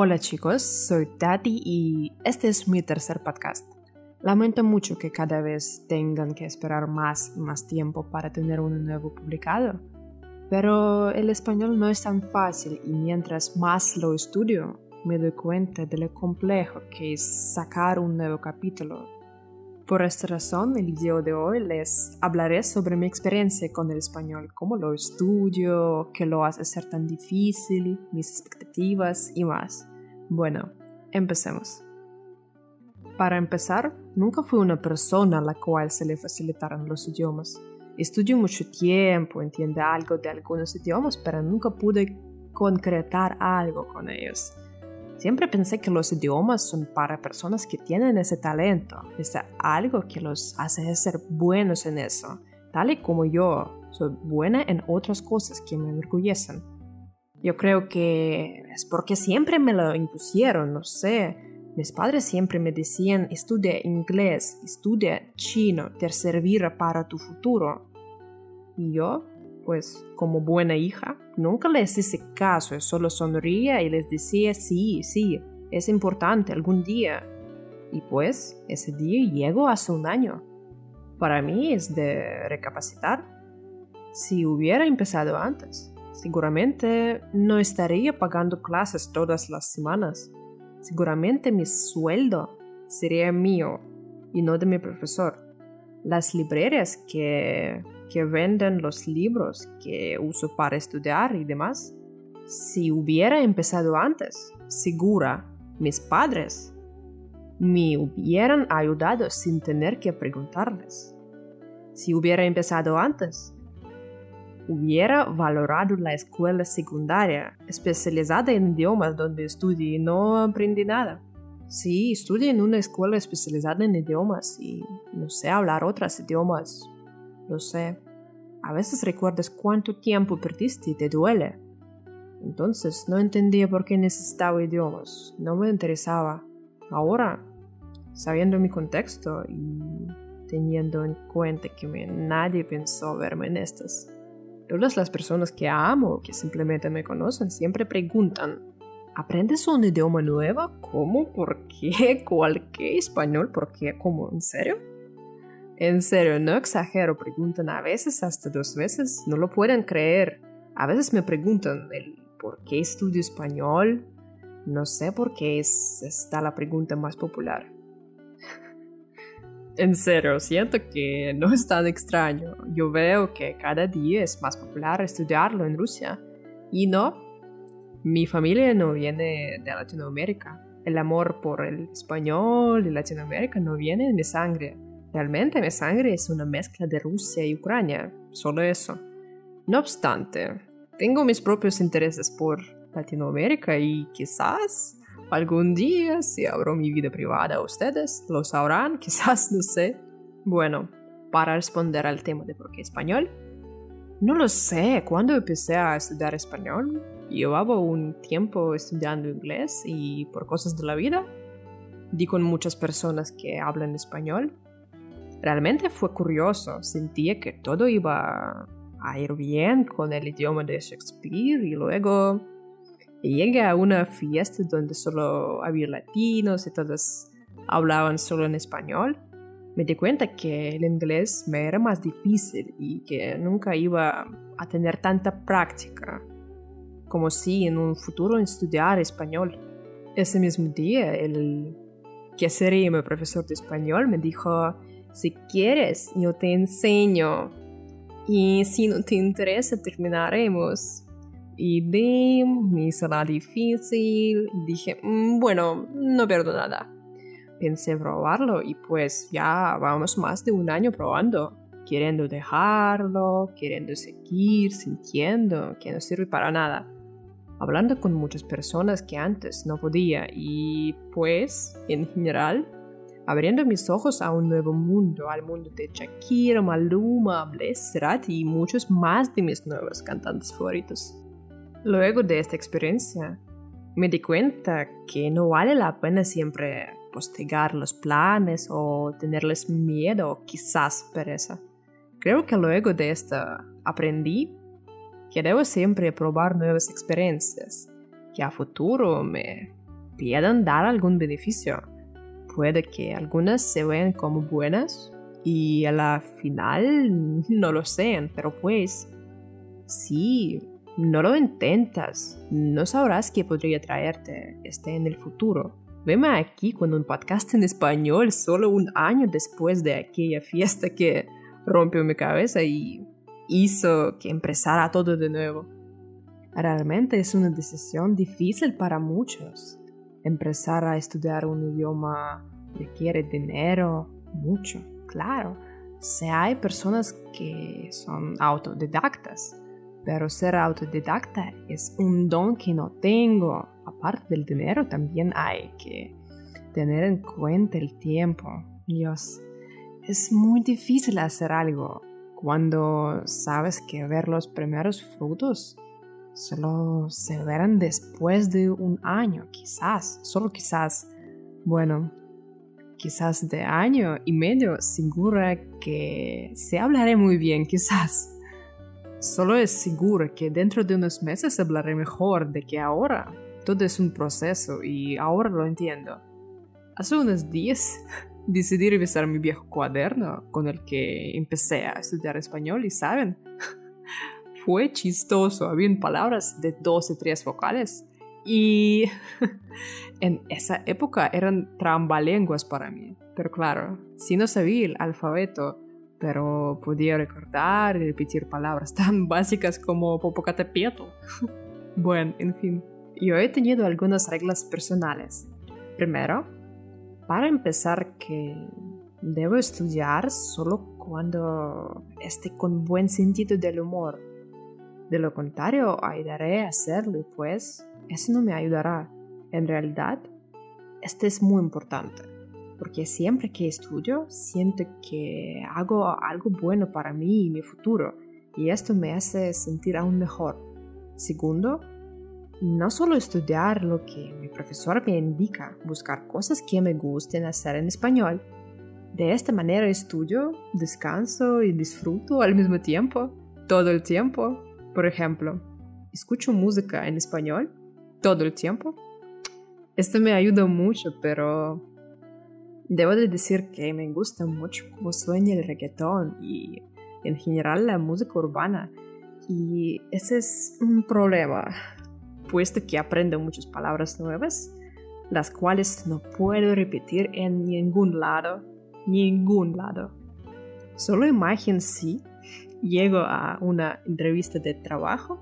Hola chicos, soy Tati y este es mi tercer podcast. Lamento mucho que cada vez tengan que esperar más y más tiempo para tener uno nuevo publicado, pero el español no es tan fácil y mientras más lo estudio, me doy cuenta de lo complejo que es sacar un nuevo capítulo por esta razón, el día de hoy les hablaré sobre mi experiencia con el español, cómo lo estudio, qué lo hace ser tan difícil, mis expectativas y más. Bueno, empecemos. Para empezar, nunca fui una persona a la cual se le facilitaran los idiomas. Estudio mucho tiempo, entiendo algo de algunos idiomas, pero nunca pude concretar algo con ellos. Siempre pensé que los idiomas son para personas que tienen ese talento, es algo que los hace ser buenos en eso, tal y como yo soy buena en otras cosas que me enorgullecen. Yo creo que es porque siempre me lo impusieron, no sé. Mis padres siempre me decían, estudia inglés, estudia chino, te servirá para tu futuro. Y yo pues como buena hija, nunca les hice caso, solo sonría y les decía sí, sí, es importante algún día. Y pues ese día llegó hace un año. Para mí es de recapacitar. Si hubiera empezado antes, seguramente no estaría pagando clases todas las semanas. Seguramente mi sueldo sería mío y no de mi profesor. Las librerías que que venden los libros que uso para estudiar y demás. Si hubiera empezado antes, segura, mis padres me hubieran ayudado sin tener que preguntarles. Si hubiera empezado antes, hubiera valorado la escuela secundaria especializada en idiomas donde estudié y no aprendí nada. Sí, estudié en una escuela especializada en idiomas y no sé hablar otros idiomas lo sé. A veces recuerdas cuánto tiempo perdiste y te duele. Entonces no entendía por qué necesitaba idiomas, no me interesaba. Ahora, sabiendo mi contexto y teniendo en cuenta que nadie pensó verme en estas, todas las personas que amo, que simplemente me conocen, siempre preguntan, ¿aprendes un idioma nuevo? ¿Cómo? ¿Por qué? ¿Cuál? ¿Español? ¿Por qué? ¿Cómo? ¿En serio? En serio, no exagero, preguntan a veces hasta dos veces, no lo pueden creer. A veces me preguntan el por qué estudio español. No sé por qué es esta la pregunta más popular. En serio, siento que no es tan extraño. Yo veo que cada día es más popular estudiarlo en Rusia. Y no, mi familia no viene de Latinoamérica. El amor por el español y Latinoamérica no viene en mi sangre Realmente mi sangre es una mezcla de Rusia y Ucrania, solo eso. No obstante, tengo mis propios intereses por Latinoamérica y quizás algún día, si abro mi vida privada a ustedes, lo sabrán, quizás, no sé. Bueno, para responder al tema de por qué español, no lo sé, cuando empecé a estudiar español, llevaba un tiempo estudiando inglés y por cosas de la vida, di con muchas personas que hablan español Realmente fue curioso, sentía que todo iba a ir bien con el idioma de Shakespeare y luego llegué a una fiesta donde solo había latinos y todos hablaban solo en español. Me di cuenta que el inglés me era más difícil y que nunca iba a tener tanta práctica como si en un futuro estudiar español. Ese mismo día, el que sería mi profesor de español me dijo, si quieres, yo te enseño. Y si no te interesa, terminaremos. De me será difícil. Dije, mm, bueno, no pierdo nada. Pensé probarlo y pues ya vamos más de un año probando. Queriendo dejarlo, queriendo seguir, sintiendo que no sirve para nada. Hablando con muchas personas que antes no podía y pues en general abriendo mis ojos a un nuevo mundo, al mundo de Shakira, Maluma, Bless, y muchos más de mis nuevos cantantes favoritos. Luego de esta experiencia, me di cuenta que no vale la pena siempre postergar los planes o tenerles miedo o quizás pereza. Creo que luego de esto aprendí que debo siempre probar nuevas experiencias que a futuro me puedan dar algún beneficio. Puede que algunas se vean como buenas y a la final no lo sean, pero pues sí, no lo intentas, no sabrás qué podría traerte este en el futuro. Veme aquí con un podcast en español solo un año después de aquella fiesta que rompió mi cabeza y hizo que empezara todo de nuevo. Realmente es una decisión difícil para muchos. Empezar a estudiar un idioma requiere dinero, mucho, claro. Si hay personas que son autodidactas, pero ser autodidacta es un don que no tengo. Aparte del dinero, también hay que tener en cuenta el tiempo. Dios, es muy difícil hacer algo cuando sabes que ver los primeros frutos solo se verán después de un año, quizás, solo quizás. Bueno, quizás de año y medio, segura que se hablaré muy bien, quizás. Solo es seguro que dentro de unos meses hablaré mejor de que ahora. Todo es un proceso y ahora lo entiendo. Hace unos días decidí revisar mi viejo cuaderno con el que empecé a estudiar español y saben, fue chistoso. Habían palabras de dos y tres vocales y en esa época eran trambalenguas para mí. Pero claro, si no sabía el alfabeto, pero podía recordar y repetir palabras tan básicas como Popocatépetl. bueno, en fin, yo he tenido algunas reglas personales. Primero, para empezar que debo estudiar solo cuando esté con buen sentido del humor. De lo contrario, ayudaré a hacerlo pues eso no me ayudará. En realidad, este es muy importante porque siempre que estudio siento que hago algo bueno para mí y mi futuro, y esto me hace sentir aún mejor. Segundo, no solo estudiar lo que mi profesor me indica, buscar cosas que me gusten hacer en español. De esta manera estudio, descanso y disfruto al mismo tiempo, todo el tiempo. Por ejemplo, escucho música en español todo el tiempo. Esto me ayuda mucho, pero Debo de decir que me gusta mucho cómo suena el reggaetón y en general la música urbana. Y ese es un problema, puesto que aprendo muchas palabras nuevas, las cuales no puedo repetir en ningún lado, ningún lado. Solo imagen si llego a una entrevista de trabajo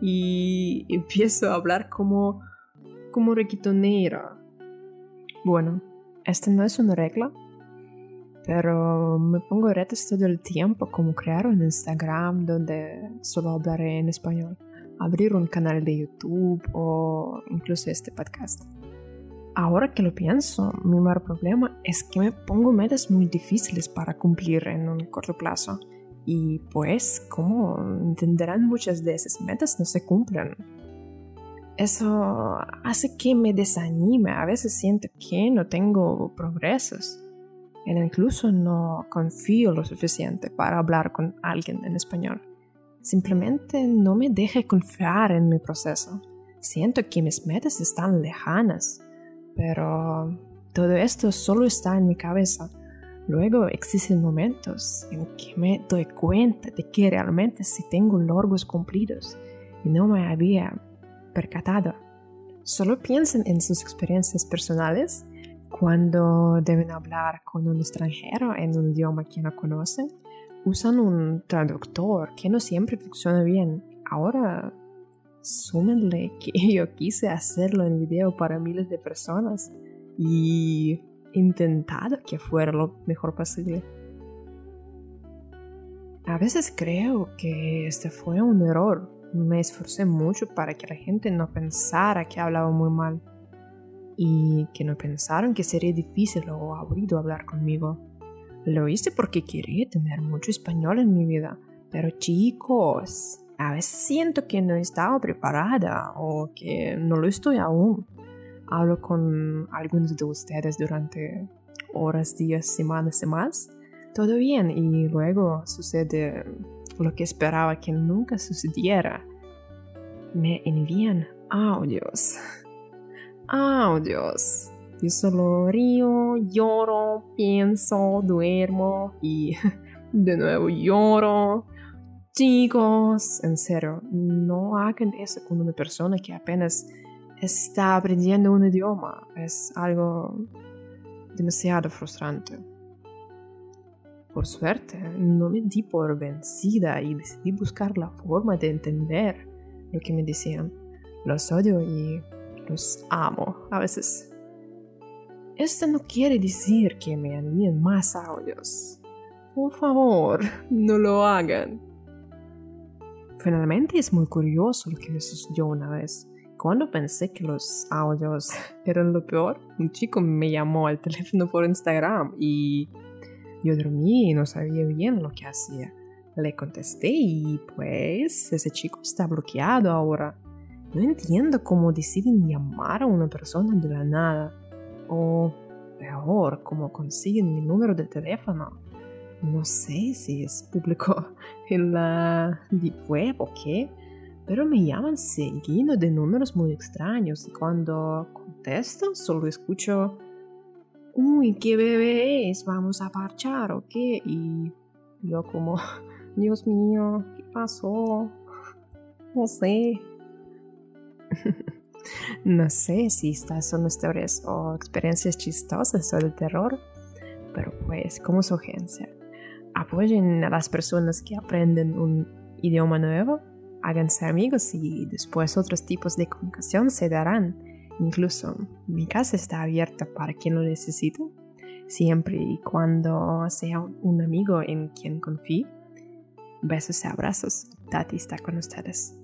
y empiezo a hablar como, como reggaetonera. Bueno, esta no es una regla, pero me pongo retos todo el tiempo como crear un Instagram donde solo hablaré en español, abrir un canal de YouTube o incluso este podcast. Ahora que lo pienso, mi mayor problema es que me pongo metas muy difíciles para cumplir en un corto plazo. Y pues, como entenderán, muchas de esas metas no se cumplen eso hace que me desanime. A veces siento que no tengo progresos. E incluso no confío lo suficiente para hablar con alguien en español. Simplemente no me deje confiar en mi proceso. Siento que mis metas están lejanas, pero todo esto solo está en mi cabeza. Luego existen momentos en que me doy cuenta de que realmente sí tengo logros cumplidos y no me había percatado. Solo piensen en sus experiencias personales cuando deben hablar con un extranjero en un idioma que no conocen. Usan un traductor que no siempre funciona bien. Ahora, súmenle que yo quise hacerlo en video para miles de personas y intentado que fuera lo mejor posible. A veces creo que este fue un error me esforcé mucho para que la gente no pensara que hablaba muy mal y que no pensaran que sería difícil o aburrido hablar conmigo. Lo hice porque quería tener mucho español en mi vida, pero chicos, a veces siento que no estaba preparada o que no lo estoy aún. Hablo con algunos de ustedes durante horas, días, semanas y más. Todo bien y luego sucede lo que esperaba que nunca sucediera. Me envían audios. audios. Yo solo río, lloro, pienso, duermo y de nuevo lloro. Chicos, en serio, no hagan eso con una persona que apenas está aprendiendo un idioma. Es algo demasiado frustrante. Por suerte, no me di por vencida y decidí buscar la forma de entender lo que me decían. Los odio y los amo a veces. Esto no quiere decir que me envíen más audios. Por favor, no lo hagan. Finalmente es muy curioso lo que me sucedió una vez. Cuando pensé que los audios eran lo peor, un chico me llamó al teléfono por Instagram y yo dormí y no sabía bien lo que hacía. Le contesté y pues ese chico está bloqueado ahora. No entiendo cómo deciden llamar a una persona de la nada. O peor, cómo consiguen mi número de teléfono. No sé si es público en la deep web o qué, pero me llaman seguido de números muy extraños y cuando contesto solo escucho, uy, qué bebé es, vamos a parchar o qué, y yo como, Dios mío, ¿qué pasó? No sé. no sé si estas son historias o experiencias chistosas o de terror, pero pues como sugerencia, apoyen a las personas que aprenden un idioma nuevo, háganse amigos y después otros tipos de comunicación se darán. Incluso mi casa está abierta para quien lo necesite, siempre y cuando sea un amigo en quien confíe. Besos y abrazos. Tati está con ustedes.